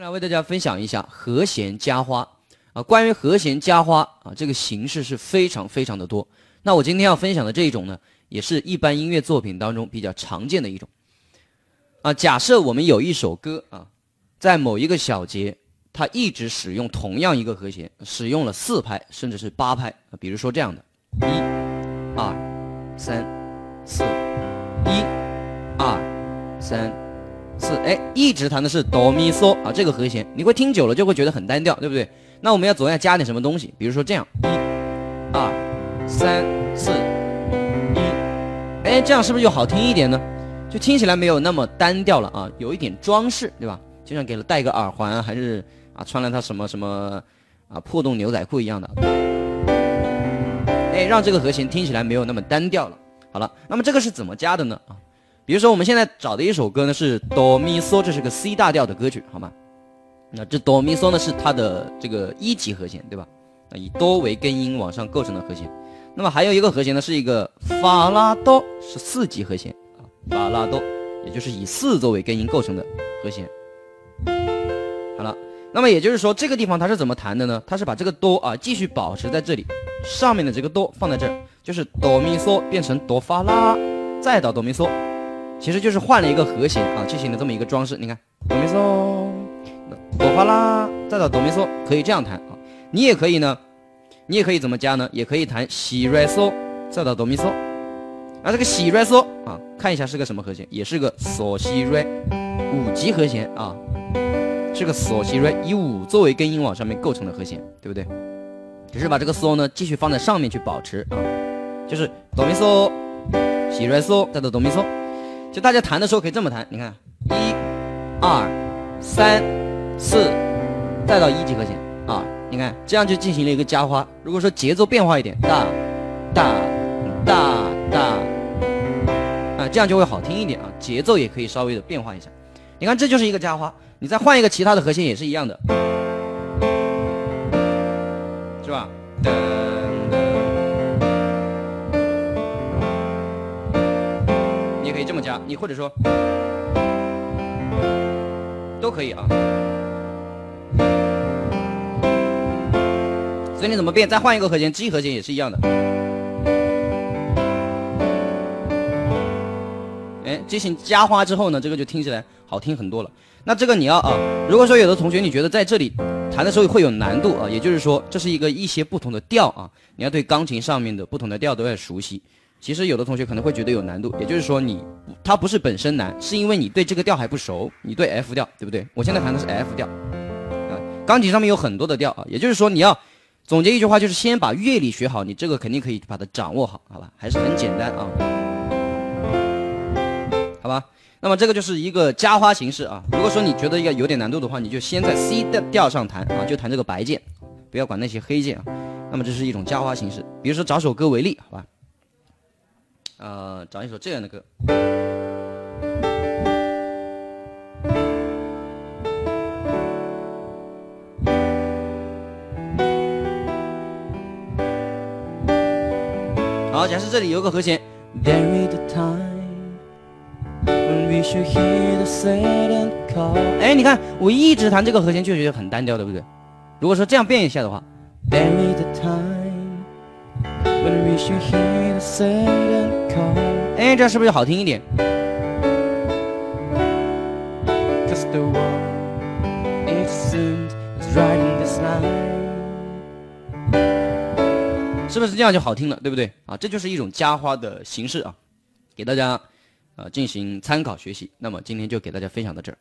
来为大家分享一下和弦加花啊。关于和弦加花啊，这个形式是非常非常的多。那我今天要分享的这一种呢，也是一般音乐作品当中比较常见的一种啊。假设我们有一首歌啊，在某一个小节，它一直使用同样一个和弦，使用了四拍甚至是八拍啊。比如说这样的，一、二、三、四，一、二、三。四哎，一直弹的是哆咪嗦啊，这个和弦你会听久了就会觉得很单调，对不对？那我们要总要加点什么东西，比如说这样，一、二、三、四、一，哎，这样是不是就好听一点呢？就听起来没有那么单调了啊，有一点装饰，对吧？就像给了戴个耳环，还是啊穿了它什么什么啊破洞牛仔裤一样的，哎，让这个和弦听起来没有那么单调了。好了，那么这个是怎么加的呢？啊？比如说，我们现在找的一首歌呢是哆咪嗦，这是个 C 大调的歌曲，好吗？那这哆咪嗦呢是它的这个一级和弦，对吧？啊，以哆为根音往上构成的和弦。那么还有一个和弦呢是一个法拉哆，是四级和弦啊，法拉哆，也就是以四作为根音构成的和弦。好了，那么也就是说这个地方它是怎么弹的呢？它是把这个哆啊继续保持在这里，上面的这个哆放在这儿，就是哆咪嗦变成哆发拉，再到哆咪嗦。其实就是换了一个和弦啊，进行了这么一个装饰。你看，哆咪嗦，哆发啦，再到哆咪嗦，可以这样弹啊。你也可以呢，你也可以怎么加呢？也可以弹西瑞嗦，再到哆咪嗦。啊，这个西瑞嗦啊，看一下是个什么和弦，也是个嗦西瑞，五级和弦啊，是个嗦西瑞，以五作为根音往上面构成的和弦，对不对？只是把这个嗦呢继续放在上面去保持啊，就是哆咪嗦，西瑞嗦，再到哆咪嗦。就大家弹的时候可以这么弹，你看，一、二、三、四，再到一级和弦啊，你看这样就进行了一个加花。如果说节奏变化一点，大、大、大、大，啊，这样就会好听一点啊。节奏也可以稍微的变化一下。你看这就是一个加花，你再换一个其他的和弦也是一样的，是吧？也可以这么加，你或者说都可以啊。所以你怎么变？再换一个和弦，G 和弦也是一样的。哎，进行加花之后呢，这个就听起来好听很多了。那这个你要啊，如果说有的同学你觉得在这里弹的时候会有难度啊，也就是说这是一个一些不同的调啊，你要对钢琴上面的不同的调都要熟悉。其实有的同学可能会觉得有难度，也就是说你它不是本身难，是因为你对这个调还不熟，你对 F 调对不对？我现在弹的是 F 调，啊，钢琴上面有很多的调啊，也就是说你要总结一句话，就是先把乐理学好，你这个肯定可以把它掌握好，好吧？还是很简单啊，好吧？那么这个就是一个加花形式啊。如果说你觉得要有点难度的话，你就先在 C 的调上弹啊，就弹这个白键，不要管那些黑键啊。那么这是一种加花形式，比如说找首歌为例，好吧？呃，找一首这样的歌。好，假设这里有个和弦。哎，你看，我一直弹这个和弦就觉得很单调，对不对？如果说这样变一下的话。哎，这样是不是就好听一点？是不是这样就好听了，对不对？啊，这就是一种加花的形式啊，给大家啊进行参考学习。那么今天就给大家分享到这儿。